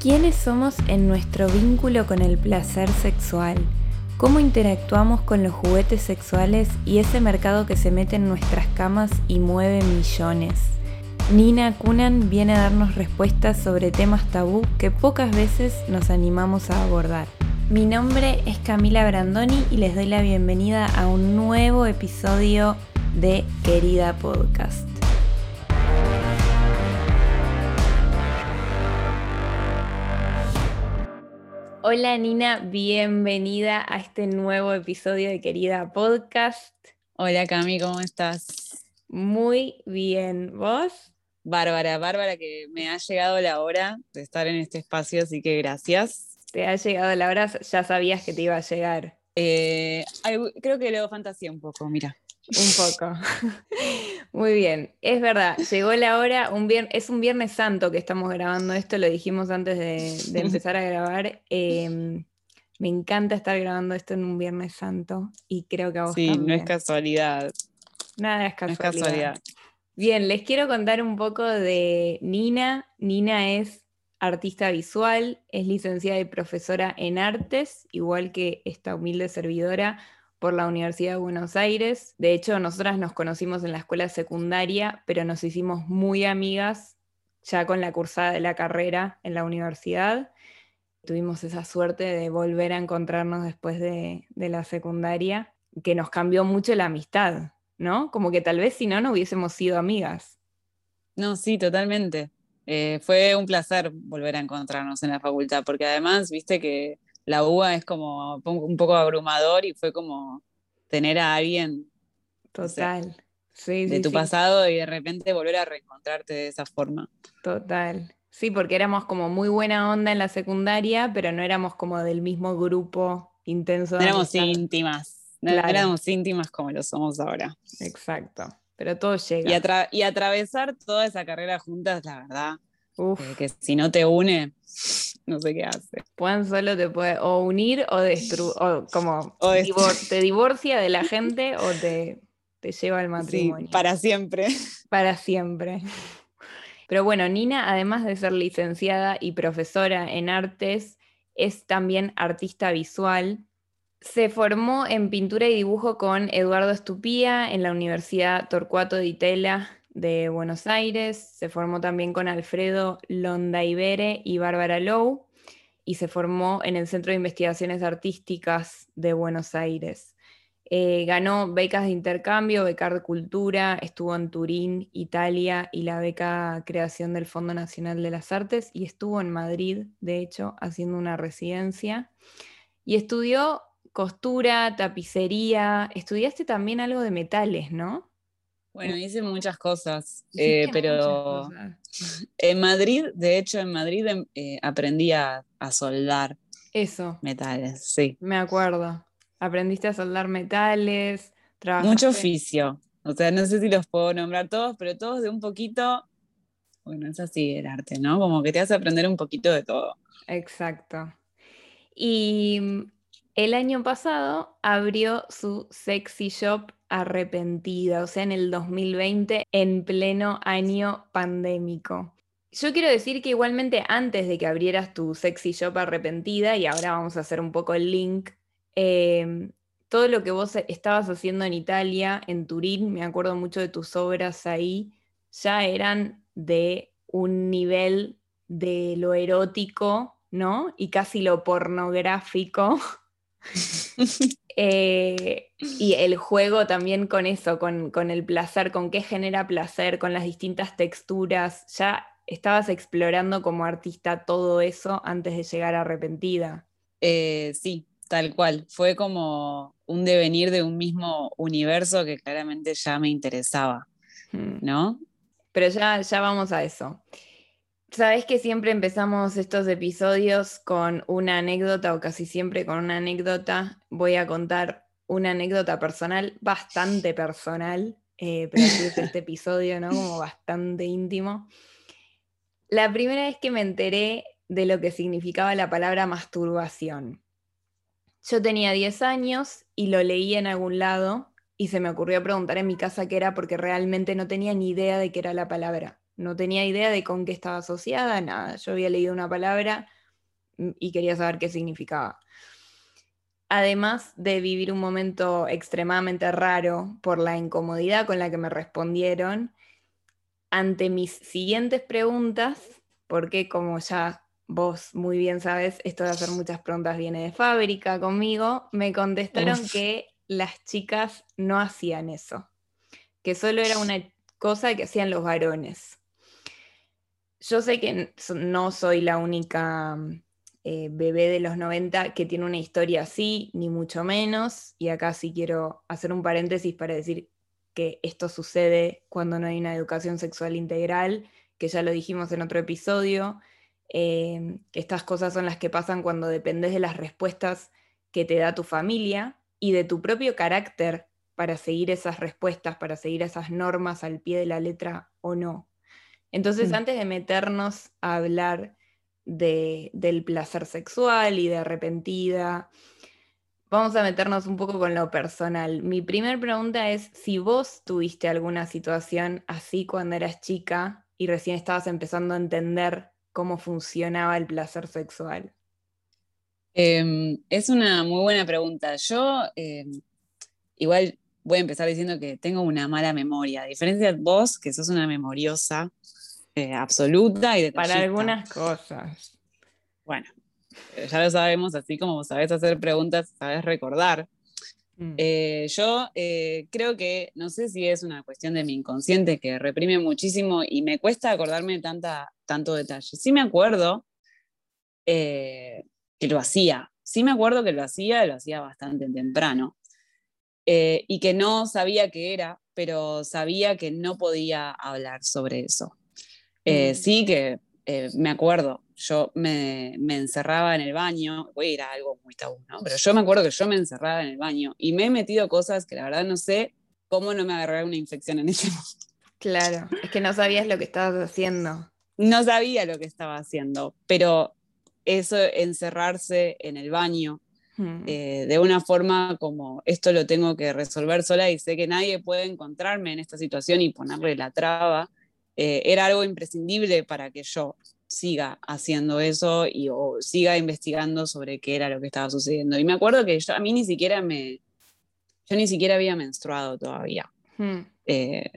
¿Quiénes somos en nuestro vínculo con el placer sexual? ¿Cómo interactuamos con los juguetes sexuales y ese mercado que se mete en nuestras camas y mueve millones? Nina Kunan viene a darnos respuestas sobre temas tabú que pocas veces nos animamos a abordar. Mi nombre es Camila Brandoni y les doy la bienvenida a un nuevo episodio de Querida Podcast. Hola Nina, bienvenida a este nuevo episodio de Querida Podcast. Hola Cami, ¿cómo estás? Muy bien, ¿vos? Bárbara, Bárbara, que me ha llegado la hora de estar en este espacio, así que gracias te ha llegado la hora, ya sabías que te iba a llegar. Eh, creo que luego fantasía un poco, mira. Un poco. Muy bien, es verdad, llegó la hora, un es un Viernes Santo que estamos grabando esto, lo dijimos antes de, empezar a grabar. Em, me encanta estar grabando esto en un Viernes Santo y creo que a vos Sí, no es casualidad. Nada es casualidad. es casualidad. Bien, les quiero contar un poco de Nina. Nina es artista visual, es licenciada y profesora en artes, igual que esta humilde servidora por la Universidad de Buenos Aires. De hecho, nosotras nos conocimos en la escuela secundaria, pero nos hicimos muy amigas ya con la cursada de la carrera en la universidad. Tuvimos esa suerte de volver a encontrarnos después de, la secundaria, que nos cambió mucho la amistad, ¿no? Como que tal vez si no, no hubiésemos sido amigas. No, sí, totalmente. Eh, fue un placer volver a encontrarnos en la facultad, porque además, viste que la UBA es como un poco abrumador y fue como tener a alguien Total. de tu pasado y de repente volver a reencontrarte de esa forma. Total. Sí, porque éramos como muy buena onda en la secundaria, pero no éramos como del mismo grupo intenso. No éramos íntimas. No éramos íntimas como lo somos ahora. Exacto pero todo llega. Y, atravesar toda esa carrera juntas, la verdad, eh, que si no te une, no sé qué hace. Juan solo te puede o unir o destruir, o como te divorcia de la gente o te, te lleva al matrimonio. Sí, para siempre. Para siempre. Pero bueno, Nina, además de ser licenciada y profesora en artes, es también artista visual se formó en pintura y dibujo con Eduardo Estupía en la Universidad Torcuato Di Tella de Buenos Aires. Se formó también con Alfredo Londaibere y Bárbara Lowe. Y se formó en el Centro de Investigaciones Artísticas de Buenos Aires. Eh, ganó becas de intercambio, beca de cultura, estuvo en Turín, Italia, y la beca creación del Fondo Nacional de las Artes, y estuvo en Madrid, de hecho, haciendo una residencia. Y estudió costura, tapicería. Estudiaste también algo de metales, ¿no? Bueno, hice muchas cosas, eh, pero en Madrid, de hecho en Madrid em, eh, aprendí a, soldar. Eso. Metales, sí. Me acuerdo. Aprendiste a soldar metales. Mucho oficio. O sea, no sé si los puedo nombrar todos, pero todos de un poquito. Bueno, es así el arte, ¿no? Como que te hace aprender un poquito de todo. Exacto. Y el año pasado abrió su sexy shop arrepentida, o sea, en el 2020, en pleno año pandémico. Yo quiero decir que igualmente antes de que abrieras tu sexy shop arrepentida, y ahora vamos a hacer un poco el link, em, todo lo que vos estabas haciendo en Italia, en Turín, me acuerdo mucho de tus obras ahí, ya eran de un nivel de lo erótico, ¿no? Y casi lo pornográfico Eh, y el juego también con eso, con, el placer, con qué genera placer, con las distintas texturas. Ya estabas explorando como artista todo eso antes de llegar a Arrepentida. Eh, sí, tal cual. Fue como un devenir de un mismo universo que claramente ya me interesaba, hmm. ¿no? Pero ya, ya vamos a eso. Sabes que siempre empezamos estos episodios con una anécdota o casi siempre con una anécdota. Voy a contar una anécdota personal, bastante personal, eh, pero es este episodio, ¿no? Como bastante íntimo. La primera vez que me enteré de lo que significaba la palabra masturbación. Yo tenía 10 años y lo leí en algún lado y se me ocurrió preguntar en mi casa qué era porque realmente no tenía ni idea de qué era la palabra no tenía idea de con qué estaba asociada, nada. Yo había leído una palabra mm, y quería saber qué significaba. Además de vivir un momento extremadamente raro por la incomodidad con la que me respondieron, ante mis siguientes preguntas, porque como ya vos muy bien sabes, esto de hacer muchas preguntas viene de fábrica conmigo, me contestaron que las chicas no hacían eso, que solo era una cosa que hacían los varones. Yo sé que no soy la única eh, bebé de los 90 que tiene una historia así, ni mucho menos, y acá sí quiero hacer un paréntesis para decir que esto sucede cuando no hay una educación sexual integral, que ya lo dijimos en otro episodio, eh, estas cosas son las que pasan cuando dependes de las respuestas que te da tu familia y de tu propio carácter para seguir esas respuestas, para seguir esas normas al pie de la letra o no. Entonces, mm. antes de meternos a hablar del placer sexual y de arrepentida, vamos a meternos un poco con lo personal. Mi primera pregunta es si vos tuviste alguna situación así cuando eras chica y recién estabas empezando a entender cómo funcionaba el placer sexual. Em, es una muy buena pregunta. Yo em, igual voy a empezar diciendo que tengo una mala memoria, a diferencia de vos, que sos una memoriosa eh, absoluta y de Para algunas cosas. Bueno, eh, ya lo sabemos, así como sabes hacer preguntas, sabes recordar. Mm. Eh, yo eh, creo que, no sé si es una cuestión de mi inconsciente que reprime muchísimo y me cuesta acordarme de tanta, tanto detalle. Sí me acuerdo que lo hacía, sí me acuerdo que lo hacía, lo hacía bastante temprano y que no sabía qué era, pero sabía que no podía hablar sobre eso. Mm. Sí que me acuerdo yo me, encerraba en el baño, voy a ir a algo muy tabú, ¿no? Pero yo me acuerdo que yo me encerraba en el baño y me he metido cosas que la verdad no sé cómo no me agarré una infección en ese momento. Claro, es que no sabías lo que estabas haciendo. No sabía lo que estaba haciendo, pero eso, encerrarse en el baño, hmm. eh, de una forma como esto lo tengo que resolver sola y sé que nadie puede encontrarme en esta situación y ponerle la traba, eh, era algo imprescindible para que yo siga haciendo eso y o siga investigando sobre qué era lo que estaba sucediendo. Y me acuerdo que yo, a mí ni siquiera me, yo ni siquiera había menstruado todavía. Hmm. Eh,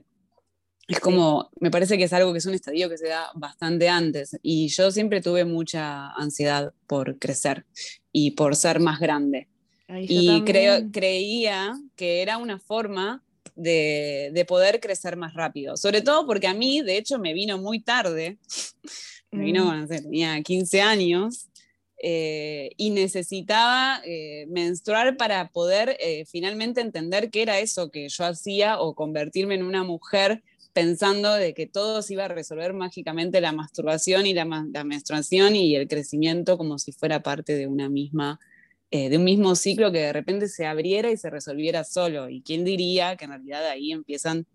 es como, me parece que es algo que es un estadio que se da bastante antes y yo siempre tuve mucha ansiedad por crecer y por ser más grande. y creo, creía que era una forma de, de, poder crecer más rápido, sobre todo porque a mí, de hecho, me vino muy tarde. Me vino cuando tenía 15 años eh, y necesitaba eh, menstruar para poder eh, finalmente entender qué era eso que yo hacía o convertirme en una mujer pensando de que todo se iba a resolver mágicamente la masturbación y la, menstruación y el crecimiento como si fuera parte de una misma de un mismo ciclo que de repente se abriera y se resolviera solo. ¿Y quién diría que en realidad ahí empiezan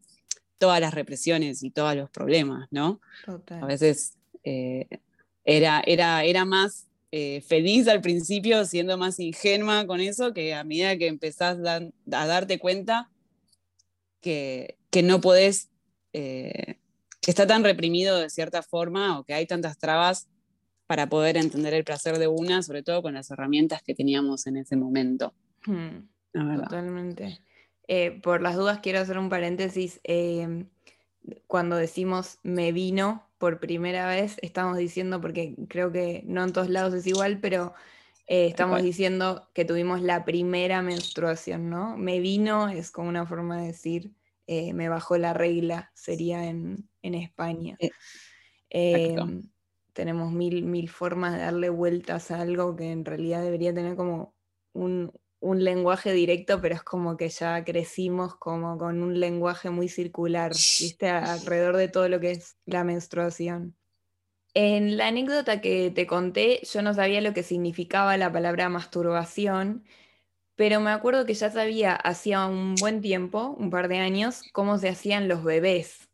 todas las represiones y todos los problemas, ¿no? A veces eh, era, era, era más eh, feliz al principio, siendo más ingenua con eso, que a medida que empezás a darte cuenta que, que no podés, eh, que está tan reprimido de cierta forma o que hay tantas trabas para poder entender el placer de una, sobre todo con las herramientas que teníamos en ese momento. Hmm, totalmente. por las dudas quiero hacer un paréntesis. cuando decimos me vino, por primera vez estamos diciendo, porque creo que no en todos lados es igual, pero eh, estamos diciendo que tuvimos la primera menstruación, ¿no? Me vino, es como una forma de decir, eh, me bajó la regla, sería en, España. Eh, em, tenemos mil, mil formas de darle vueltas a algo que en realidad debería tener como un, un lenguaje directo, pero es como que ya crecimos como con un lenguaje muy circular, ¿viste? Alrededor de todo lo que es la menstruación. En la anécdota que te conté, yo no sabía lo que significaba la palabra masturbación, pero me acuerdo que ya sabía hacía un buen tiempo, un par de años, cómo se hacían los bebés.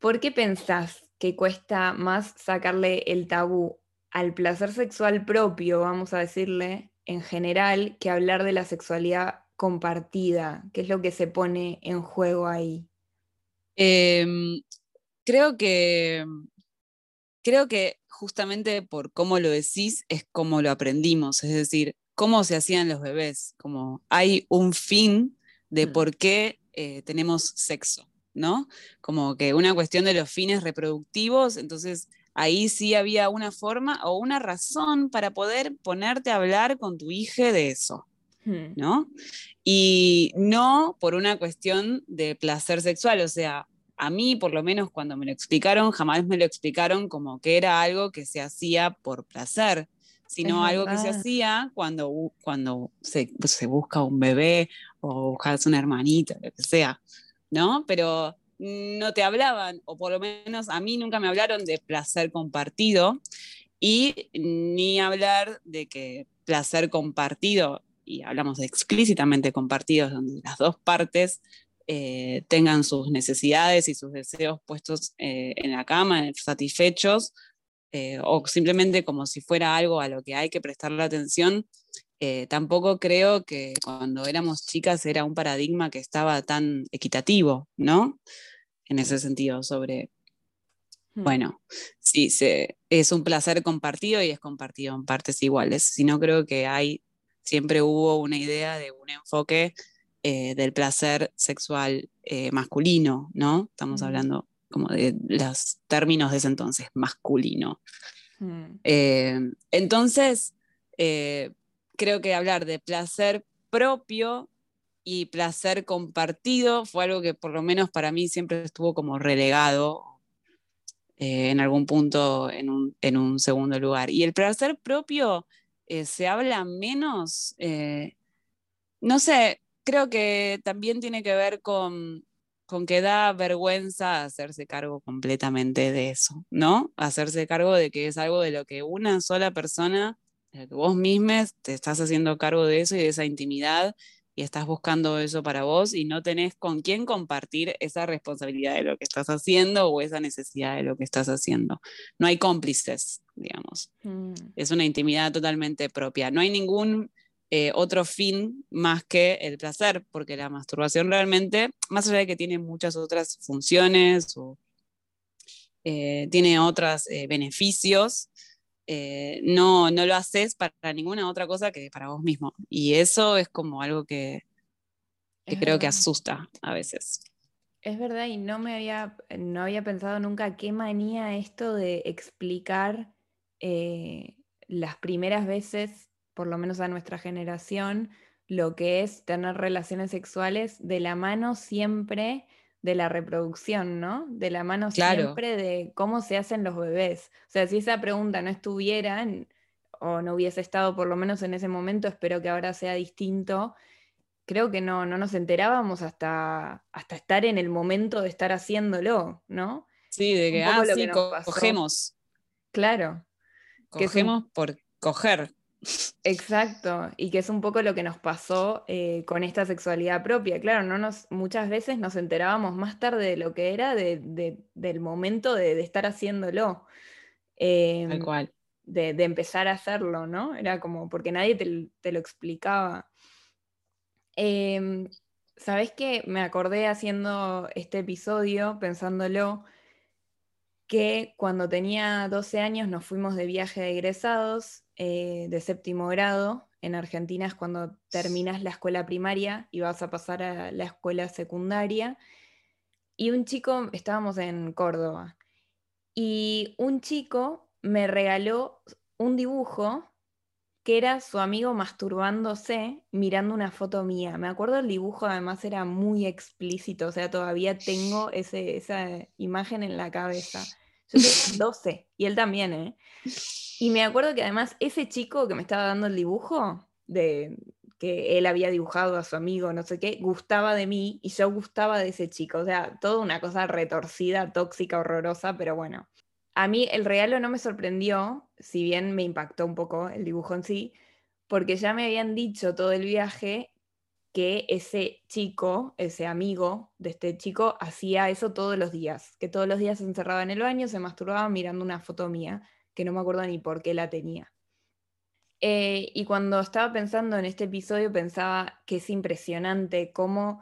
¿Por qué pensás que cuesta más sacarle el tabú al placer sexual propio, vamos a decirle, en general que hablar de la sexualidad compartida? ¿Qué es lo que se pone en juego ahí? Em, creo que creo que justamente por cómo lo decís es como lo aprendimos, es decir, cómo se hacían los bebés, como hay un fin de Mm. por qué eh, tenemos sexo, ¿no? Como que una cuestión de los fines reproductivos, entonces ahí sí había una forma o una razón para poder ponerte a hablar con tu hija de eso, Hmm. ¿no? Y no por una cuestión de placer sexual, o sea, a mí por lo menos cuando me lo explicaron, jamás me lo explicaron como que era algo que se hacía por placer, sino algo que se hacía cuando, cuando se, se busca un bebé o buscas una hermanita, lo que sea, ¿no? Pero no te hablaban, o por lo menos a mí nunca me hablaron de placer compartido y ni hablar de que placer compartido, y hablamos explícitamente compartidos, donde las dos partes eh, tengan sus necesidades y sus deseos puestos eh, en la cama, satisfechos, eh, o simplemente como si fuera algo a lo que hay que prestarle atención. Eh, tampoco creo que cuando éramos chicas era un paradigma que estaba tan equitativo, ¿no? En ese sentido, sobre Hmm. bueno, sí, se, es un placer compartido y es compartido en partes iguales. Sino creo que hay, siempre hubo una idea de un enfoque eh, del placer sexual eh, masculino, ¿no? Estamos Mm. hablando como de los términos de ese entonces, masculino. Hmm. Eh, entonces, creo que hablar de placer propio y placer compartido fue algo que por lo menos para mí siempre estuvo como relegado eh, en algún punto en un, en un segundo lugar. Y el placer propio eh, se habla menos, eh, no sé, creo que también tiene que ver con, con que da vergüenza hacerse cargo completamente de eso, ¿no? Hacerse cargo de que es algo de lo que una sola persona, vos mismes te estás haciendo cargo de eso y de esa intimidad y estás buscando eso para vos y no tenés con quién compartir esa responsabilidad de lo que estás haciendo o esa necesidad de lo que estás haciendo. No hay cómplices, digamos. Hmm. Es una intimidad totalmente propia. No hay ningún eh, otro fin más que el placer, porque la masturbación realmente, más allá de que tiene muchas otras funciones o eh, tiene otros eh, beneficios, eh, no, no lo haces para ninguna otra cosa que para vos mismo. Y eso es como algo que, que Es creo que asusta a veces. Es verdad, y no me había, no había pensado nunca qué manía esto de explicar eh, las primeras veces, por lo menos a nuestra generación, lo que es tener relaciones sexuales de la mano siempre de la reproducción, ¿no? De la mano Claro. siempre de cómo se hacen los bebés. O sea, si esa pregunta no estuviera o no hubiese estado por lo menos en ese momento, espero que ahora sea distinto, creo que no, no nos enterábamos hasta, hasta estar en el momento de estar haciéndolo, ¿no? Sí, de que, ah, sí, que cogemos. Claro, que es un- Cogemos por coger. Exacto, y que es un poco lo que nos pasó eh, con esta sexualidad propia. Claro, no nos, muchas veces nos enterábamos más tarde de lo que era de- de- del momento de, de estar haciéndolo. Tal cual. de, empezar a hacerlo, ¿no? Era como, porque nadie te, te lo explicaba. Em, ¿Sabés qué? Me acordé haciendo este episodio, pensándolo, que cuando tenía 12 años nos fuimos de viaje de egresados eh, de séptimo grado. En Argentina es cuando terminas la escuela primaria y vas a pasar a la escuela secundaria. Y un chico, estábamos en Córdoba, y un chico me regaló un dibujo que era su amigo masturbándose mirando una foto mía. Me acuerdo el dibujo, además era muy explícito, o sea, todavía tengo ese, esa imagen en la cabeza. Yo tenía 12 y él también, ¿eh? Y me acuerdo que además ese chico que me estaba dando el dibujo, de que él había dibujado a su amigo, no sé qué, gustaba de mí y yo gustaba de ese chico. O sea, toda una cosa retorcida, tóxica, horrorosa, pero bueno. A mí el regalo no me sorprendió, si bien me impactó un poco el dibujo en sí, porque ya me habían dicho todo el viaje que ese chico, ese amigo de este chico, hacía eso todos los días, que todos los días se encerraba en el baño, se masturbaba mirando una foto mía, que no me acuerdo ni por qué la tenía. Eh, y cuando estaba pensando en este episodio, pensaba que es impresionante cómo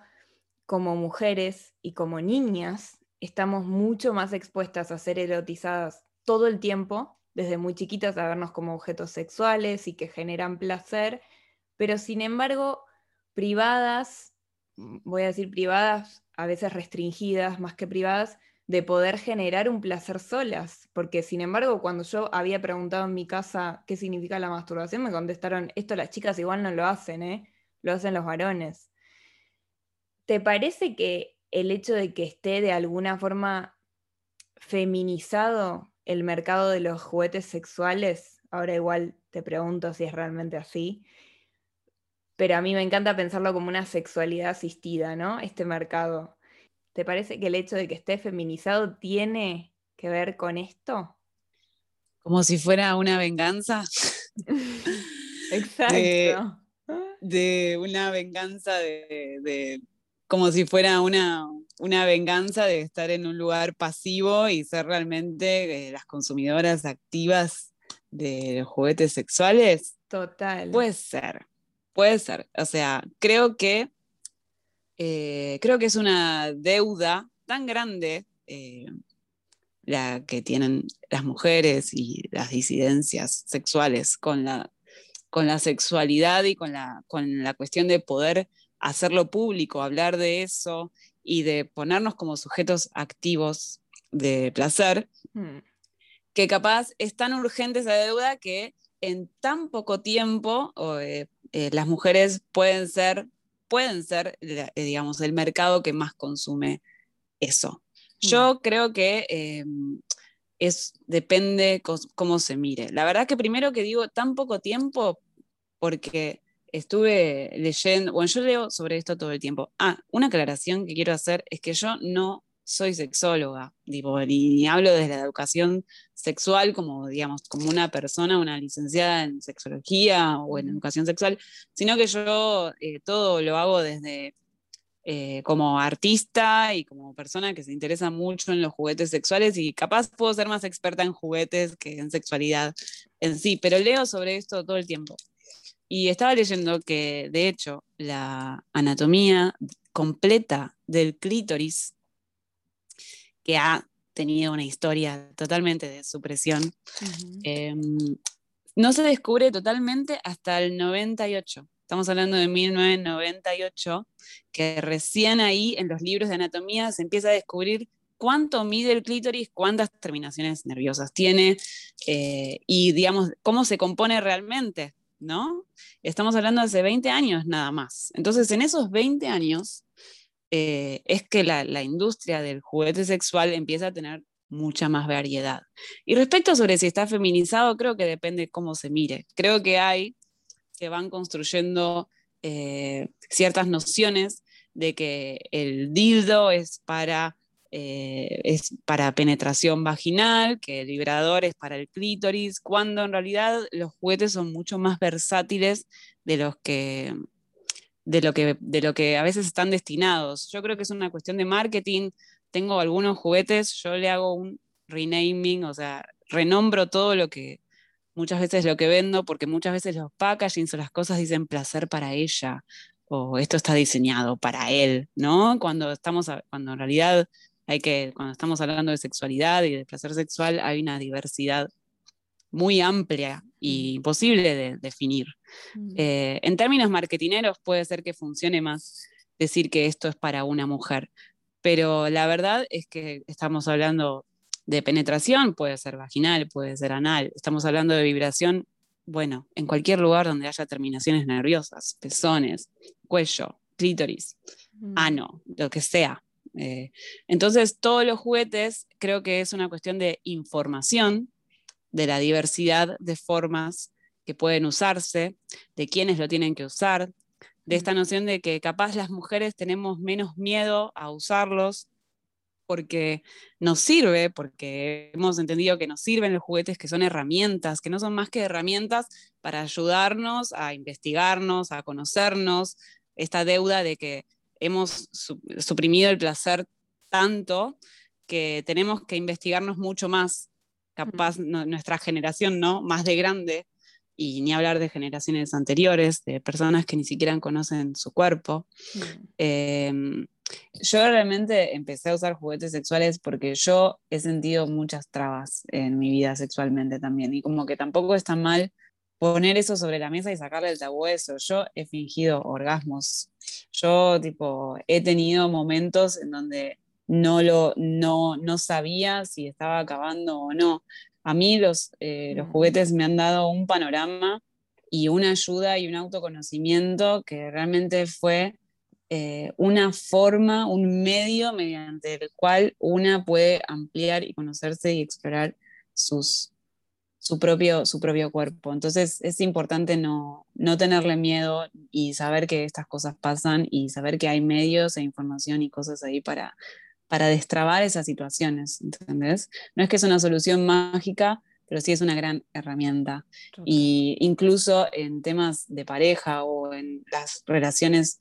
como mujeres y como niñas estamos mucho más expuestas a ser erotizadas todo el tiempo, desde muy chiquitas a vernos como objetos sexuales y que generan placer, pero sin embargo, privadas, voy a decir privadas, a veces restringidas más que privadas, de poder generar un placer solas, porque sin embargo cuando yo había preguntado en mi casa qué significa la masturbación, me contestaron, esto las chicas igual no lo hacen, ¿eh? lo hacen los varones. ¿Te parece que el hecho de que esté de alguna forma feminizado el mercado de los juguetes sexuales, ahora igual te pregunto si es realmente así, pero a mí me encanta pensarlo como una sexualidad asistida, ¿no? Este mercado. ¿Te parece que el hecho de que esté feminizado tiene que ver con esto? Como si fuera una venganza. Exacto. De, una venganza de, como si fuera una, una, venganza de estar en un lugar pasivo y ser realmente eh, las consumidoras activas de los juguetes sexuales. Total. Puede ser, puede ser. O sea, creo que eh, creo que es una deuda tan grande eh, la que tienen las mujeres y las disidencias sexuales con la, con la sexualidad y con la, con la cuestión de poder hacerlo público, hablar de eso y de ponernos como sujetos activos de placer, hmm. que capaz es tan urgente esa deuda que en tan poco tiempo eh, las mujeres pueden ser pueden ser, eh, digamos, el mercado que más consume eso. Mm. Yo creo que eh, es, depende cómo se mire. La verdad que primero que digo tan poco tiempo, porque estuve leyendo, bueno, yo leo sobre esto todo el tiempo. Ah, una aclaración que quiero hacer es que yo no soy sexóloga, digo, ni, hablo desde la educación sexual como, digamos, como una persona, una licenciada en sexología o en educación sexual, sino que yo eh, todo lo hago desde eh, como artista y como persona que se interesa mucho en los juguetes sexuales y capaz puedo ser más experta en juguetes que en sexualidad en sí, pero leo sobre esto todo el tiempo. Y estaba leyendo que, de hecho, la anatomía completa del clítoris que ha tenido una historia totalmente de supresión, em, no se descubre totalmente hasta el 98. Estamos hablando de 1998, que recién ahí en los libros de anatomía se empieza a descubrir cuánto mide el clítoris, cuántas terminaciones nerviosas tiene eh, y, digamos, cómo se compone realmente, ¿no? Estamos hablando de hace 20 años nada más. Entonces, en esos 20 años, eh, es que la, industria del juguete sexual empieza a tener mucha más variedad. Y respecto sobre si está feminizado, creo que depende cómo se mire. Creo que hay, se van construyendo eh, ciertas nociones de que el dildo es para, eh, es para penetración vaginal, que el vibrador es para el clítoris, cuando en realidad los juguetes son mucho más versátiles de los que de lo, que, de lo que a veces están destinados. Yo creo que es una cuestión de marketing. Tengo algunos juguetes, yo le hago un renaming, o sea, renombro todo lo que muchas veces lo que vendo, porque muchas veces los packagings o las cosas dicen placer para ella, o esto está diseñado para él, ¿no? Cuando estamos, cuando en realidad hay que, cuando estamos hablando de sexualidad y de placer sexual, hay una diversidad muy amplia y imposible de definir. Mm. Eh, en términos marketineros puede ser que funcione más decir que esto es para una mujer, pero la verdad es que estamos hablando de penetración, puede ser vaginal, puede ser anal, estamos hablando de vibración, bueno, en cualquier lugar donde haya terminaciones nerviosas, pezones, cuello, clítoris, mm. ano, lo que sea. Eh, entonces, todos los juguetes creo que es una cuestión de información de la diversidad de formas que pueden usarse, de quiénes lo tienen que usar, de esta noción de que capaz las mujeres tenemos menos miedo a usarlos porque nos sirve, porque hemos entendido que nos sirven los juguetes, que son herramientas, que no son más que herramientas para ayudarnos a investigarnos, a conocernos, esta deuda de que hemos suprimido el placer tanto que tenemos que investigarnos mucho más capaz nuestra generación, ¿no? Más de grande, y ni hablar de generaciones anteriores, de personas que ni siquiera conocen su cuerpo. Em, Yo realmente empecé a usar juguetes sexuales porque yo he sentido muchas trabas en mi vida sexualmente también. Y como que tampoco es tan mal poner eso sobre la mesa y sacarle el tabú eso. Yo he fingido orgasmos. Yo, tipo, he tenido momentos en donde no, lo, no, no sabía si estaba acabando o no. A mí los, eh, los mm. juguetes me han dado un panorama y una ayuda y un autoconocimiento que realmente fue eh, una forma, un medio mediante el cual una puede ampliar y conocerse y explorar sus, su, propio, su propio cuerpo. Entonces es importante no, no tenerle miedo y saber que estas cosas pasan y saber que hay medios e información y cosas ahí para, para destrabar esas situaciones, ¿entendés? No es que es una solución mágica, pero sí es una gran herramienta. Y incluso en temas de pareja o en las relaciones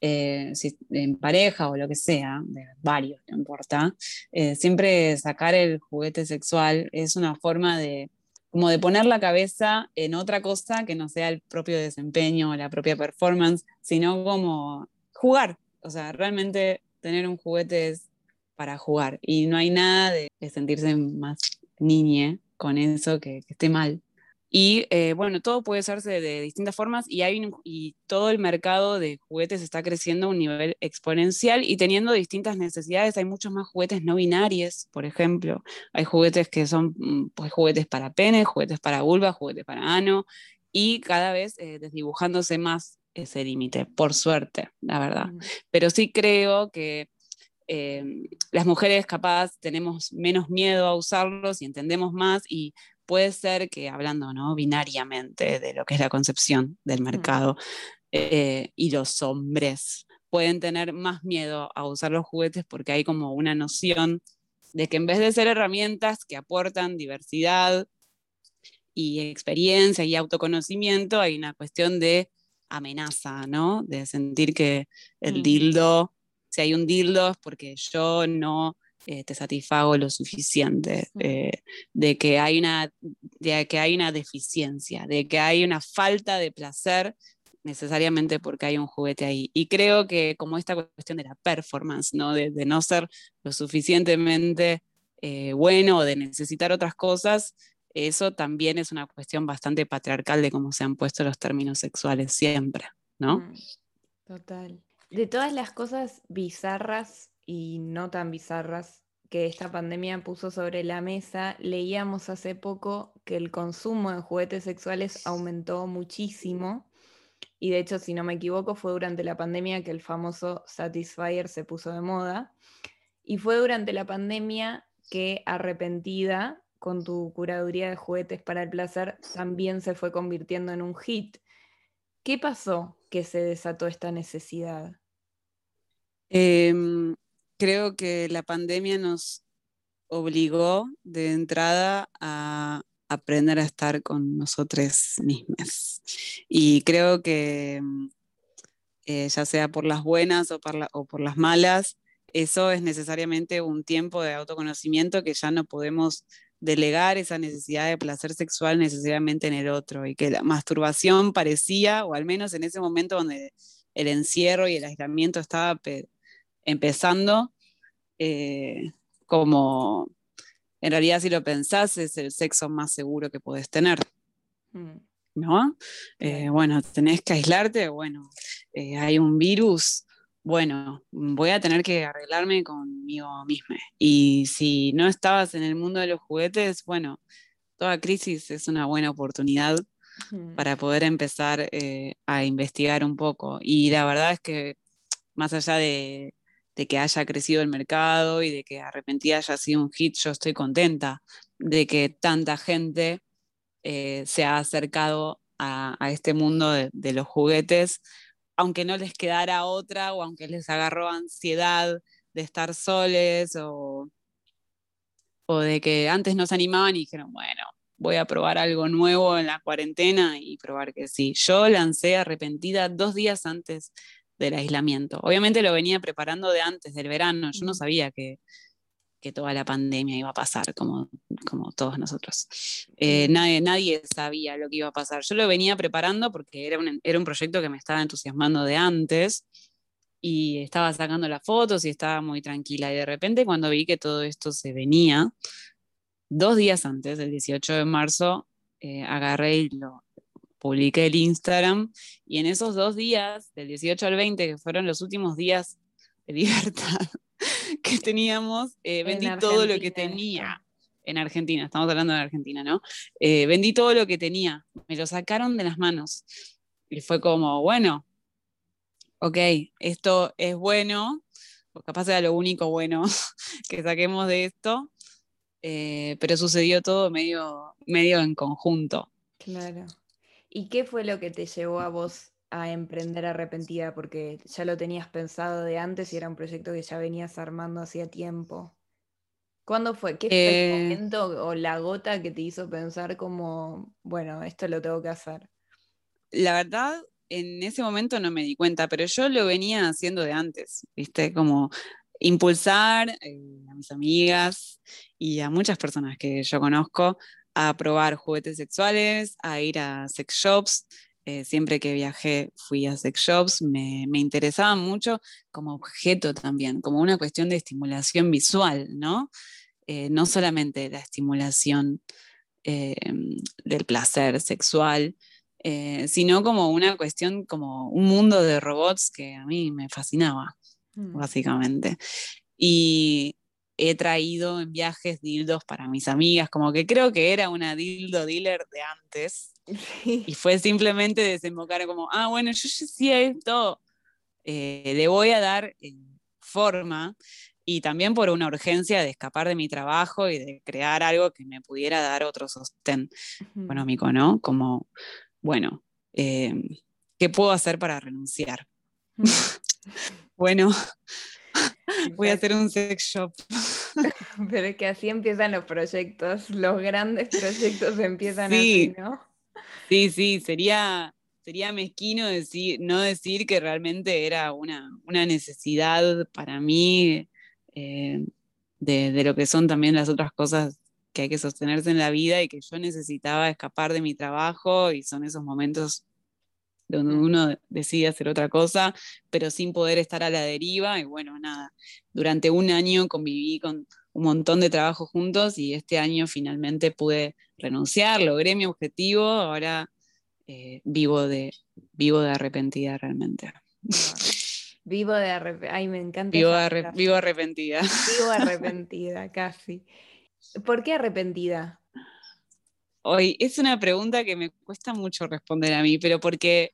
eh, en pareja o lo que sea, de varios, no importa, eh, siempre sacar el juguete sexual es una forma de como de poner la cabeza en otra cosa que no sea el propio desempeño o la propia performance, sino como jugar. O sea, realmente tener un juguete es para jugar y no hay nada de, sentirse más niñe con eso que esté mal. Y eh, bueno, todo puede hacerse de distintas formas y, hay y todo el mercado de juguetes está creciendo a un nivel exponencial y teniendo distintas necesidades. Hay muchos más juguetes no binarios, por ejemplo. Hay juguetes que son mm, pues, juguetes para pene, juguetes para vulva, juguetes para ano y cada vez eh, desdibujándose más ese límite, por suerte, la verdad. Pero sí creo que em, las mujeres capaz tenemos menos miedo a usarlos y entendemos más y puede ser que hablando ¿no? binariamente de lo que es la concepción del mercado eh, y los hombres pueden tener más miedo a usar los juguetes porque hay como una noción de que en vez de ser herramientas que aportan diversidad y experiencia y autoconocimiento, hay una cuestión de amenaza, ¿no? De sentir que el mm. dildo, si hay un dildo es porque yo no eh, te satisfago lo suficiente, eh, de, que hay una, de que hay una deficiencia, de que hay una falta de placer necesariamente porque hay un juguete ahí. Y creo que como esta cuestión de la performance, ¿no? De, no ser lo suficientemente eh, bueno o de necesitar otras cosas, eso también es una cuestión bastante patriarcal de cómo se han puesto los términos sexuales siempre, ¿no? Mm, total. De todas las cosas bizarras y no tan bizarras que esta pandemia puso sobre la mesa, leíamos hace poco que el consumo de juguetes sexuales aumentó muchísimo. Y de hecho, si no me equivoco, fue durante la pandemia que el famoso Satisfyer se puso de moda. Y fue durante la pandemia que Arrepentida, con tu curaduría de juguetes para el placer, también se fue convirtiendo en un hit. ¿Qué pasó que se desató esta necesidad? Em, creo que la pandemia nos obligó de entrada a aprender a estar con nosotros mismos. Y creo que mm, eh, ya sea por las buenas o por, o por las malas, eso es necesariamente un tiempo de autoconocimiento que ya no podemos delegar esa necesidad de placer sexual necesariamente en el otro y que la masturbación parecía, o al menos en ese momento donde el encierro y el aislamiento estaba empezando eh, como, en realidad si lo pensás, es el sexo más seguro que podés tener. Mm. ¿No? Eh, bueno, tenés que aislarte, bueno, eh, hay un virus, bueno, voy a tener que arreglarme conmigo misma. Y si no estabas en el mundo de los juguetes, bueno, toda crisis es una buena oportunidad para poder empezar a investigar un poco. Y la verdad es que más allá de, de que haya crecido el mercado y de que Arrepentida haya sido un hit, yo estoy contenta de que tanta gente eh, se ha acercado a, este mundo de, los juguetes, aunque no les quedara otra o aunque les agarró ansiedad de estar soles o, o de que antes no se animaban y dijeron, bueno, voy a probar algo nuevo en la cuarentena y probar que sí. Yo lancé arrepentida dos días antes del aislamiento. Obviamente lo venía preparando de antes del verano, yo no sabía que, toda la pandemia iba a pasar, como, como todos nosotros. Eh, nadie, nadie sabía lo que iba a pasar. Yo lo venía preparando porque era un, era un proyecto que me estaba entusiasmando de antes y estaba sacando las fotos y estaba muy tranquila. Y de repente cuando vi que todo esto se venía, dos días antes, el 18 de marzo, eh, agarré y lo publiqué el Instagram y en esos dos días, del 18 al 20, que fueron los últimos días de libertad que teníamos, eh, vendí todo lo que tenía. En Argentina, estamos hablando de Argentina, ¿no? Eh, vendí todo lo que tenía, me lo sacaron de las manos. Y fue como, bueno, ok, esto es bueno, o capaz era lo único bueno que saquemos de esto, eh, pero sucedió todo medio, medio en conjunto. Claro. ¿Y qué fue lo que te llevó a vos a emprender arrepentida? Porque ya lo tenías pensado de antes y era un proyecto que ya venías armando hacía tiempo. ¿Cuándo fue? ¿Qué fue el eh, momento o la gota que te hizo pensar como, bueno, esto lo tengo que hacer? La verdad, en ese momento no me di cuenta, pero yo lo venía haciendo de antes, ¿viste? Como impulsar eh, a mis amigas y a muchas personas que yo conozco a probar juguetes sexuales, a ir a sex shops. Eh, siempre que viajé fui a sex shops, me, me interesaba mucho como objeto también, como una cuestión de estimulación visual, ¿no? Eh, no solamente la estimulación del placer sexual, eh, sino como una cuestión, como un mundo de robots que a mí me fascinaba, mm. básicamente. Y he traído en viajes dildos para mis amigas, como que creo que era una dildo dealer de antes. Y fue simplemente desembocar como, ah, bueno, yo decía esto, eh, le voy a dar eh, forma y también por una urgencia de escapar de mi trabajo y de crear algo que me pudiera dar otro sostén económico, ¿no? Como bueno, em, ¿qué puedo hacer para renunciar? Bueno, voy a hacer un sex shop. Pero es que así empiezan los proyectos, los grandes proyectos empiezan así, ¿no? Sí, sí, sería, sería mezquino decir, no decir que realmente era una, necesidad para mí eh, de, de, lo que son también las otras cosas que hay que sostenerse en la vida y que yo necesitaba escapar de mi trabajo y son esos momentos donde uno decide hacer otra cosa, pero sin poder estar a la deriva. Y bueno, nada, durante un año conviví con un montón de trabajo juntos y este año finalmente pude renunciar, logré mi objetivo, ahora eh, vivo, de, vivo de arrepentida realmente. Vivo de arrepentida, ay, me encanta. Vivo, vivo arrepentida. Vivo arrepentida, casi. ¿Por qué arrepentida? Hoy es una pregunta que me cuesta mucho responder a mí, pero porque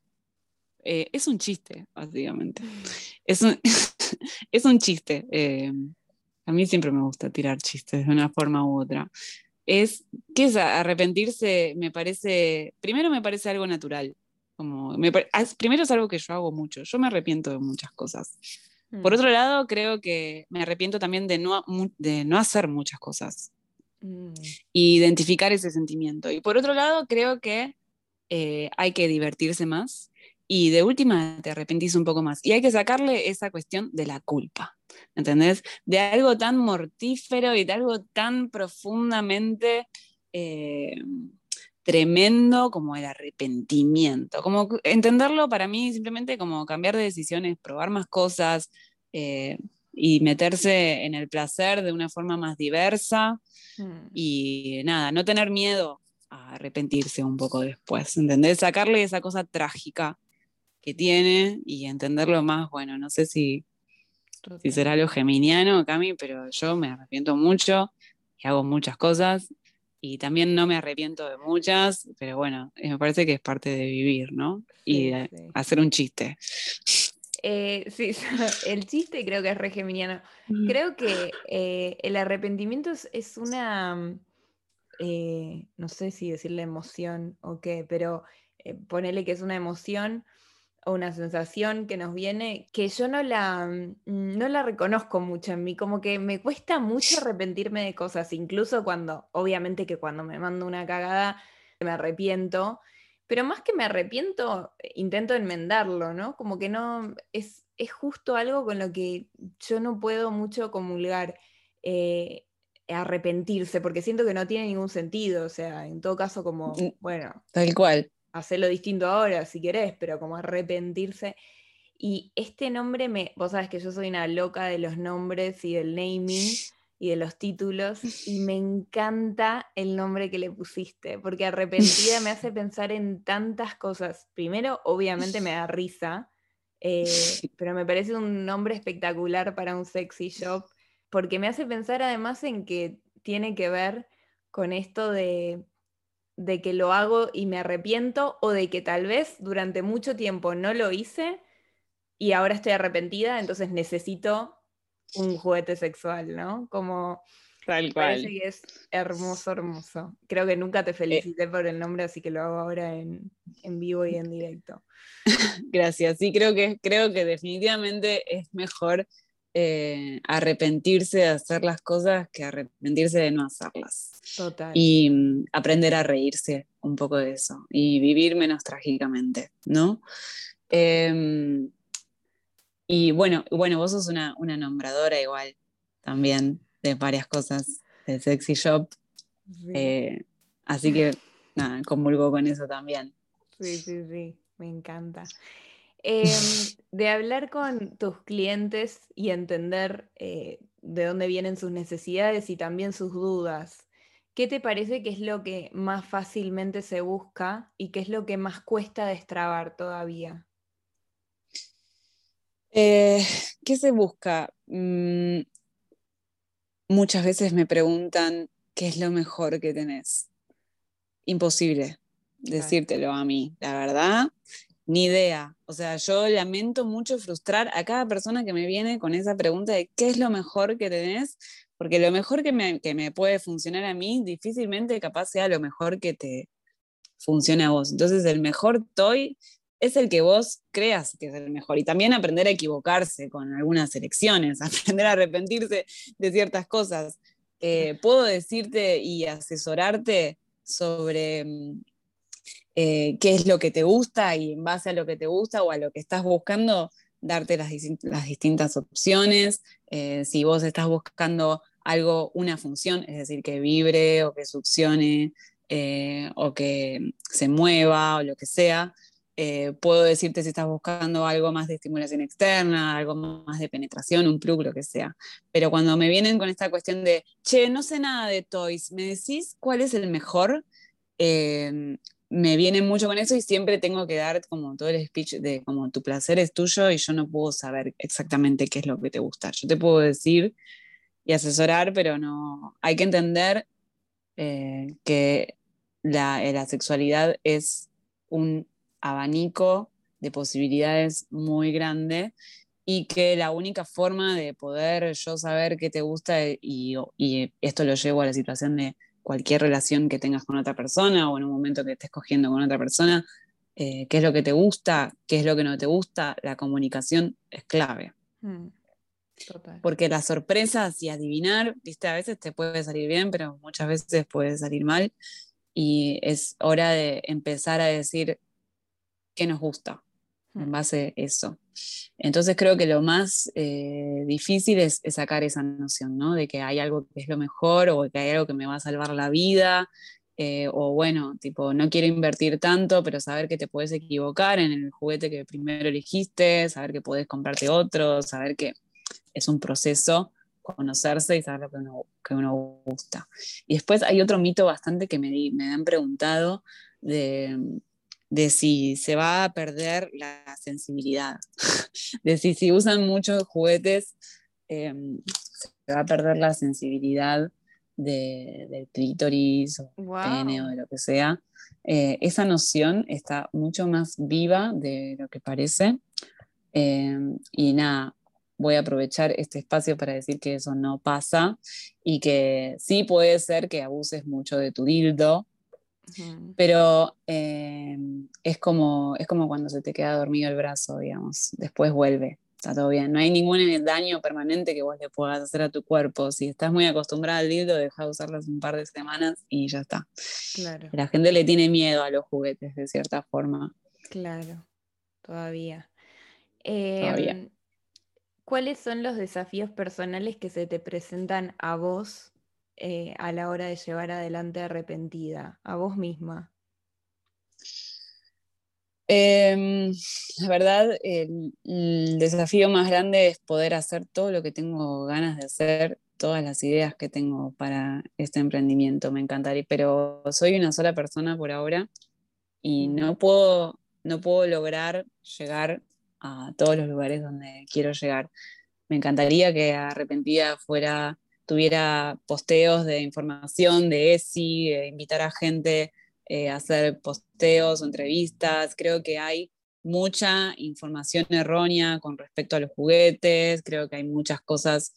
eh, es un chiste, básicamente. Mm. Es un, es un chiste. Eh, a mí siempre me gusta tirar chistes de una forma u otra. Es que es arrepentirse, me parece, primero me parece algo natural. Como, primero es algo que yo hago mucho. Yo me arrepiento de muchas cosas. Por mm. otro lado, creo que me arrepiento también de no, de no hacer muchas cosas. Mm. identificar ese sentimiento. Y por otro lado, creo que eh, hay que divertirse más y de última te arrepentís un poco más. Y hay que sacarle esa cuestión de la culpa, ¿entendés? De algo tan mortífero y de algo tan profundamente eh, tremendo como el arrepentimiento. Como entenderlo para mí simplemente como cambiar de decisiones, probar más cosas. Eh, y meterse en el placer de una forma más diversa mm. y nada, no tener miedo a arrepentirse un poco después, ¿entendés? Sacarle esa cosa trágica que tiene y entenderlo más, bueno, no sé si, si será lo geminiano, Cami, pero yo me arrepiento mucho y hago muchas cosas y también no me arrepiento de muchas, pero bueno, me parece que es parte de vivir, ¿no? y hacer un chiste. Eh, sí, el chiste creo que es re mm. Creo que eh, el arrepentimiento es, una, mm, eh, no sé si decirle emoción o qué, pero ponele que es una emoción o una sensación que nos viene que yo no la, mm, no la reconozco mucho en mí, como que me cuesta mucho arrepentirme de cosas, incluso cuando, obviamente que cuando me mando una cagada me arrepiento, pero más que me arrepiento, eh, intento enmendarlo, ¿no? Como que no, es, es justo algo con lo que yo no puedo mucho comulgar, eh, arrepentirse, porque siento que no tiene ningún sentido, o sea, en todo caso como, mm, bueno. Tal cual. Hacerlo distinto ahora si querés, pero como arrepentirse. Y este nombre me, vos sabes que yo soy una loca de los nombres y del naming y de los títulos y me encanta el nombre que le pusiste, porque arrepentida me hace pensar en tantas cosas. Primero, obviamente me da risa, eh, pero me parece un nombre espectacular para un sexy shop, porque me hace pensar además en que tiene que ver con esto de de que lo hago y me arrepiento o de que tal vez durante mucho tiempo no lo hice y ahora estoy arrepentida, entonces necesito un juguete sexual, ¿no? Como Tal cual. parece que es hermoso, hermoso. Creo que nunca te felicité por el nombre, así que lo hago ahora en, en vivo y en directo. Gracias. Sí, creo que, creo que definitivamente es mejor eh, arrepentirse de hacer las cosas que arrepentirse de no hacerlas. Total. Y mm, aprender a reírse un poco de eso y vivir menos trágicamente, ¿no? Em, y bueno, bueno, vos sos una, una, nombradora igual también de varias cosas de Sexy Shop. Sí. Eh, así que nada, convulgo con eso también. Sí, sí, sí, me encanta. Eh, de hablar con tus clientes y entender eh, de dónde vienen sus necesidades y también sus dudas, ¿qué te parece que es lo que más fácilmente se busca y qué es lo que más cuesta destrabar todavía? Eh, ¿Qué se busca? Mm, muchas veces me preguntan qué es lo mejor que tenés. Imposible decírtelo a mí, la verdad ni idea. O sea, yo lamento mucho frustrar a cada persona que me viene con esa pregunta de qué es lo mejor que tenés, porque lo mejor que me, que me puede funcionar a mí difícilmente capaz sea lo mejor que te funcione a vos. Entonces, el mejor toy es el que vos creas que es el mejor. Y también aprender a equivocarse con algunas elecciones, aprender a arrepentirse de ciertas cosas. Eh, puedo decirte y asesorarte sobre mm, eh, qué es lo que te gusta y en base a lo que te gusta o a lo que estás buscando, darte las, las distintas opciones. Eh, si vos estás buscando algo, una función, es decir, que vibre o que succione eh, o que se mueva o lo que sea, puedo decirte si estás buscando algo más de estimulación externa, algo más de penetración, un plug, lo que sea. Pero cuando me vienen con esta cuestión de, che, no sé nada de toys, ¿me decís cuál es el mejor? Me viene mucho con eso y siempre tengo que dar como todo el speech de como tu placer es tuyo y yo no puedo saber exactamente qué es lo que te gusta. Yo te puedo decir y asesorar, pero no, hay que entender eh, que la, eh, la sexualidad es un abanico de posibilidades muy grande y que la única forma de poder yo saber qué te gusta y, y esto lo llevo a la situación de cualquier relación que tengas con otra persona o en un momento que estés cogiendo con otra persona, eh, qué es lo que te gusta, qué es lo que no te gusta, la comunicación es clave. Mm, Porque las sorpresas y adivinar, viste, a veces te puede salir bien, pero muchas veces puede salir mal. Y es hora de empezar a decir qué nos gusta en mm. base a eso. Entonces creo que lo más eh, difícil es, sacar esa noción, ¿no? De que hay algo que es lo mejor o que hay algo que me va a salvar la vida. Eh, o bueno, tipo, no quiero invertir tanto, pero saber que te puedes equivocar en el juguete que primero elegiste, saber que puedes comprarte otro, saber que es un proceso conocerse y saber lo que uno, que uno gusta. Y después hay otro mito bastante que me, me han preguntado de, de si se va a perder la sensibilidad, de si, si usan muchos juguetes em, se va a perder la sensibilidad de, del clítoris o pene o de lo que sea. Eh, esa noción está mucho más viva de lo que parece. Em, y nada, voy a aprovechar este espacio para decir que eso no pasa y que sí puede ser que abuses mucho de tu dildo, pero eh, es, como, es como cuando se te queda dormido el brazo, digamos, después vuelve, está todo bien. No hay ningún daño permanente que vos le puedas hacer a tu cuerpo. Si estás muy acostumbrada al dildo, deja de usarlas un par de semanas y ya está. Claro. La gente le tiene miedo a los juguetes, de cierta forma. Claro, todavía. Em, ¿Cuáles son los desafíos personales que se te presentan a vos eh, a la hora de llevar adelante arrepentida, a vos misma? Em, la verdad, el, desafío más grande es poder hacer todo lo que tengo ganas de hacer, todas las ideas que tengo para este emprendimiento. Me encantaría, pero soy una sola persona por ahora y no puedo, no puedo lograr llegar a todos los lugares donde quiero llegar. Me encantaría que Arrepentida fuera, tuviera posteos de información de ESI, invitar a gente eh, hacer posteos entrevistas. Creo que hay mucha información errónea con respecto a los juguetes, creo que hay muchas cosas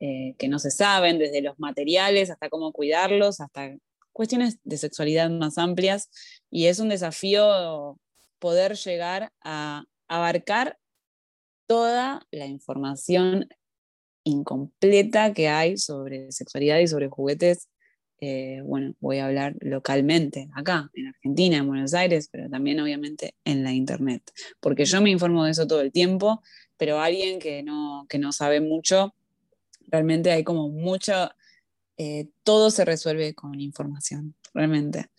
eh, que no se saben, desde los materiales hasta cómo cuidarlos, hasta cuestiones de sexualidad más amplias. Y es un desafío poder llegar a abarcar toda la información incompleta que hay sobre sexualidad y sobre juguetes eh, bueno, voy a hablar localmente, acá, en Argentina, en Buenos Aires, pero también obviamente en la Internet, porque yo me informo de eso todo el tiempo, pero alguien que no, que no sabe mucho, realmente hay como mucho, eh, todo se resuelve con información, realmente.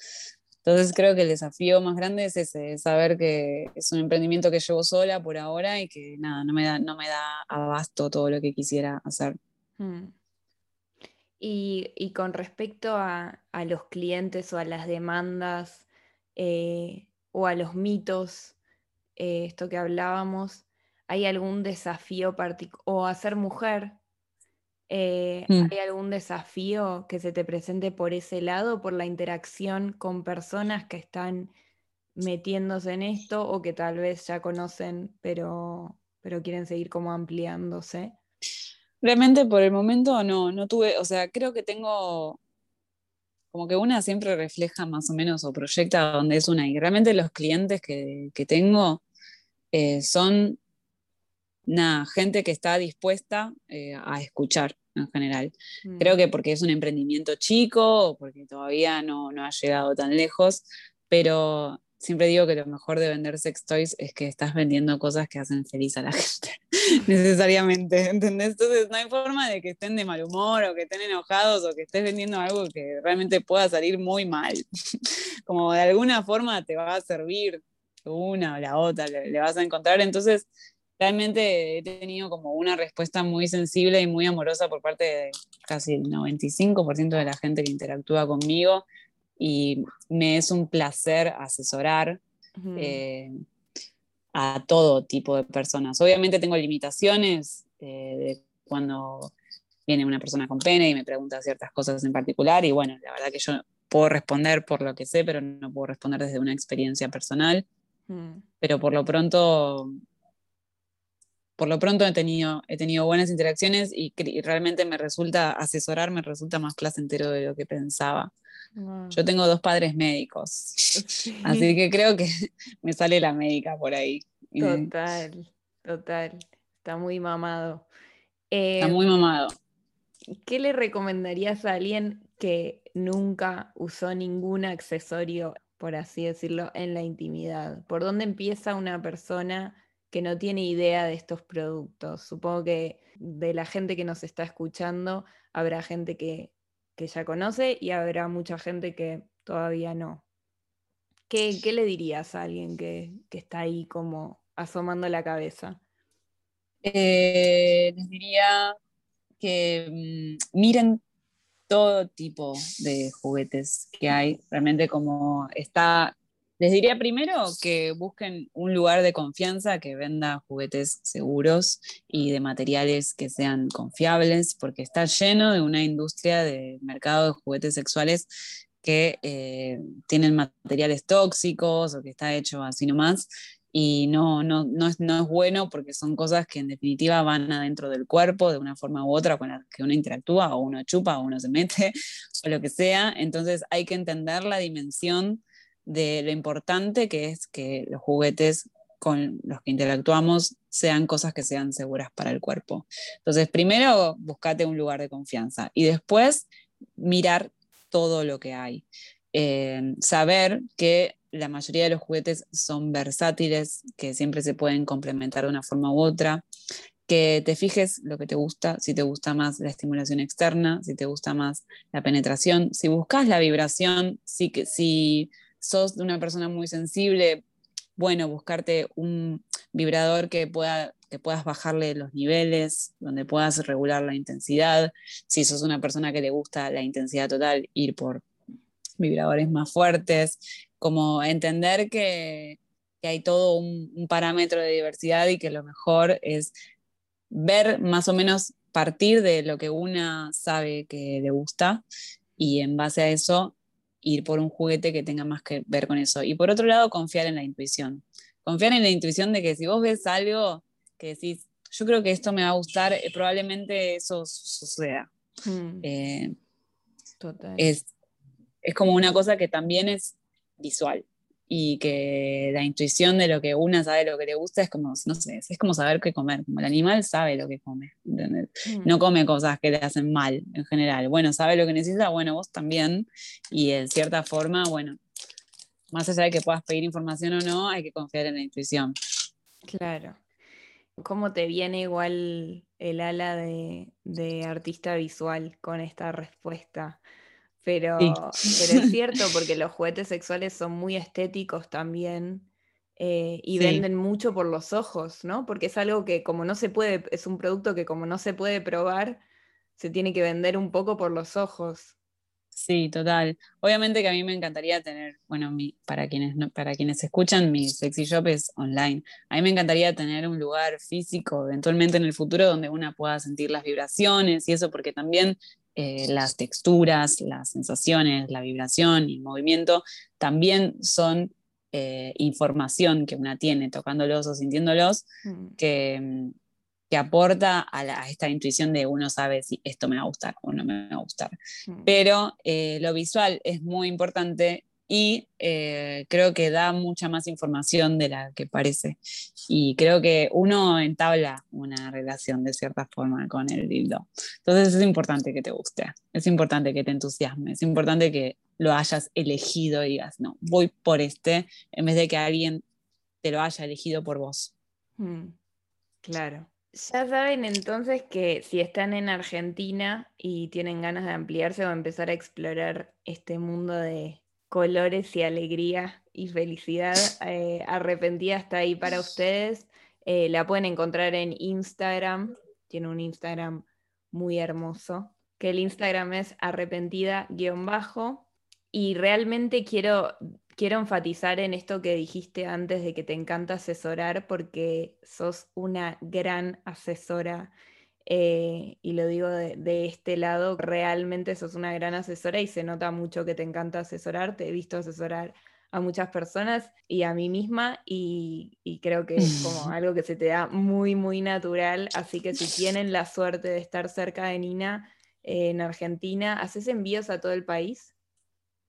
Entonces creo que el desafío más grande es ese, saber que es un emprendimiento que llevo sola por ahora y que nada, no me da, no me da abasto todo lo que quisiera hacer. Hmm. Y, con respecto a, los clientes o a las demandas eh, o a los mitos, eh, esto que hablábamos, ¿hay algún desafío particular? O a ser mujer, eh, mm. ¿hay algún desafío que se te presente por ese lado, por la interacción con personas que están metiéndose en esto o que tal vez ya conocen, pero, pero quieren seguir como ampliándose? Realmente por el momento no, no tuve, o sea, creo que tengo como que una siempre refleja más o menos o proyecta donde es una. Y realmente los clientes que, tengo eh, son una gente que está dispuesta eh, a escuchar en general. Creo mm. que porque es un emprendimiento chico o porque todavía no, no ha llegado tan lejos, pero siempre digo que lo mejor de vender sex toys es que estás vendiendo cosas que hacen feliz a la gente, necesariamente, ¿entendés? Entonces no hay forma de que estén de mal humor o que estén enojados o que estés vendiendo algo que realmente pueda salir muy mal. Como de alguna forma te va a servir una o la otra, le, vas a encontrar. Entonces, realmente he tenido como una respuesta muy sensible y muy amorosa por parte de casi el 95% de la gente que interactúa conmigo y me es un placer asesorar eh, a todo tipo de personas. Obviamente tengo limitaciones eh, cuando viene una persona con pene y me pregunta ciertas cosas en particular y bueno, la verdad que yo puedo responder por lo que sé, pero no puedo responder desde una experiencia personal. Pero por lo pronto por lo pronto he tenido, he tenido buenas interacciones y, realmente me resulta, asesorar me resulta más placentero de lo que pensaba. Yo tengo dos padres médicos, así que creo que me sale la médica por ahí. Total, total. Está muy mamado. Está muy em, mamado. ¿Qué le recomendarías a alguien que nunca usó ningún accesorio, por así decirlo, en la intimidad? ¿Por dónde empieza una persona que no tiene idea de estos productos? Supongo que de la gente que nos está escuchando habrá gente que que ya conoce y habrá mucha gente que todavía no. ¿Qué, le dirías a alguien que, está ahí como asomando la cabeza? Eh, les diría que mm, miren todo tipo de juguetes que hay. Realmente como está les diría primero que busquen un lugar de confianza que venda juguetes seguros y de materiales que sean confiables, porque está lleno de una industria de mercado de juguetes sexuales que eh, tienen materiales tóxicos o que está hecho así nomás. Y no, no, no, es, no es bueno porque son cosas que en definitiva van adentro del cuerpo de una forma u otra con la que uno interactúa o uno chupa o uno se mete o lo que sea. Entonces hay que entender la dimensión de lo importante que es que los juguetes con los que interactuamos sean cosas que sean seguras para el cuerpo. Entonces, primero buscate un lugar de confianza y después mirar todo lo que hay. Eh, saber que la mayoría de los juguetes son versátiles, que siempre se pueden complementar de una forma u otra, que te fijes lo que te gusta, si te gusta más la estimulación externa, si te gusta más la penetración, si buscas la vibración, si, si sos una persona muy sensible, bueno buscarte un vibrador que pueda que puedas bajarle los niveles, donde puedas regular la intensidad. Si sos una persona que le gusta la intensidad total, ir por vibradores más fuertes, como entender que, hay todo un, parámetro de diversidad y que lo mejor es ver más o menos partir de lo que una sabe que le gusta y en base a eso ir por un juguete que tenga más que ver con eso. Y por otro lado, confiar en la intuición. Confiar en la intuición de que si vos ves algo que decís, yo creo que esto me va a gustar, eh, probablemente eso suceda. Mm. Eh, Total. Es, es como una cosa que también es visual y que la intuición de lo que una sabe lo que le gusta es como, no sé, es como saber qué comer, como el animal sabe lo que come, mm. no come cosas que le hacen mal en general, bueno, sabe lo que necesita, bueno, vos también, y en cierta forma, bueno, más allá de que puedas pedir información o no, hay que confiar en la intuición. Claro. ¿Cómo te viene igual el ala de, de artista visual con esta respuesta? Pero, pero es cierto, porque los juguetes sexuales son muy estéticos también eh, y venden mucho por los ojos, ¿no? Porque es algo que como no se puede, es un producto que como no se puede probar, se tiene que vender un poco por los ojos. Sí, total. Obviamente que a mí me encantaría tener, bueno, mi, para, quienes para quienes escuchan, mi sexy shop es online. A mí me encantaría tener un lugar físico eventualmente en el futuro donde una pueda sentir las vibraciones y eso, porque también eh, las texturas, las sensaciones, la vibración y el movimiento también son eh, información que una tiene tocándolos o sintiéndolos mm. que, que, aporta a, esta intuición de uno sabe si esto me va a gustar o no me va a gustar. Mm. Pero eh, lo visual es muy importante y eh, creo que da mucha más información de la que parece. Y creo que uno entabla una relación de cierta forma con el dildo. Entonces es importante que te guste, es importante que te entusiasme, es importante que lo hayas elegido y digas, no, voy por este, en vez de que alguien te lo haya elegido por vos. Mm, claro. Ya saben entonces que si están en Argentina y tienen ganas de ampliarse o empezar a explorar este mundo de colores y alegría y felicidad. Eh, arrepentida está ahí para ustedes. Eh, la pueden encontrar en Instagram. Tiene un Instagram muy hermoso. Que el Instagram es arrepentida-bajo. Y realmente quiero, quiero enfatizar en esto que dijiste antes de que te encanta asesorar porque sos una gran asesora eh, y lo digo de, este lado, realmente sos una gran asesora y se nota mucho que te encanta asesorar. Te he visto asesorar a muchas personas y a mí misma y, creo que es como algo que se te da muy, muy natural. Así que si tienen la suerte de estar cerca de Nina eh, en Argentina, ¿haces envíos a todo el país?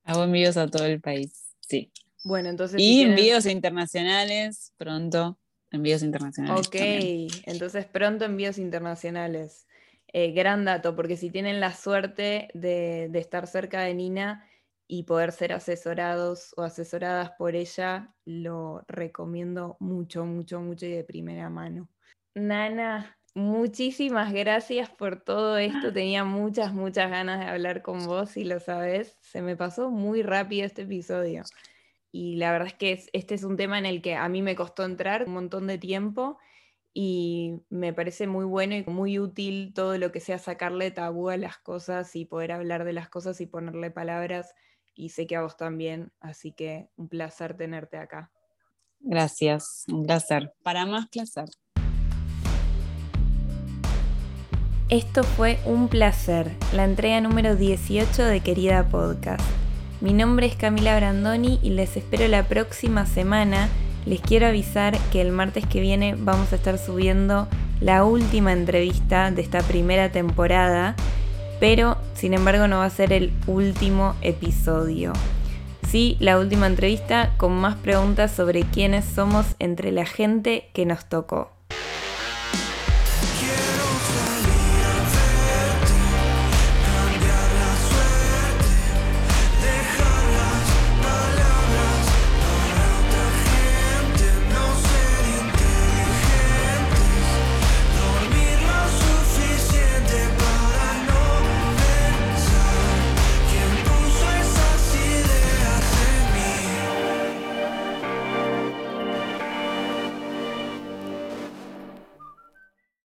Hago envíos a todo el país, sí. Bueno, entonces... Y envíos internacionales pronto envíos internacionales. Ok, entonces pronto envíos internacionales. Eh, gran dato, porque si tienen la suerte de, estar cerca de Nina y poder ser asesorados o asesoradas por ella, lo recomiendo mucho, mucho, mucho y de primera mano. Nana, muchísimas gracias por todo esto. Tenía muchas, muchas ganas de hablar con vos y lo sabes. Se me pasó muy rápido este episodio y la verdad es que este es un tema en el que a mí me costó entrar un montón de tiempo y me parece muy bueno y muy útil todo lo que sea sacarle tabú a las cosas y poder hablar de las cosas y ponerle palabras y sé que a vos también, así que un placer tenerte acá. Gracias, un placer. Para más placer. Esto fue un placer, la entrega número 18 de Querida Podcast. Mi nombre es Camila Brandoni y les espero la próxima semana. Les quiero avisar que el martes que viene vamos a estar subiendo la última entrevista de esta primera temporada, pero sin embargo no va a ser el último episodio. Sí, la última entrevista con más preguntas sobre quiénes somos entre la gente que nos tocó.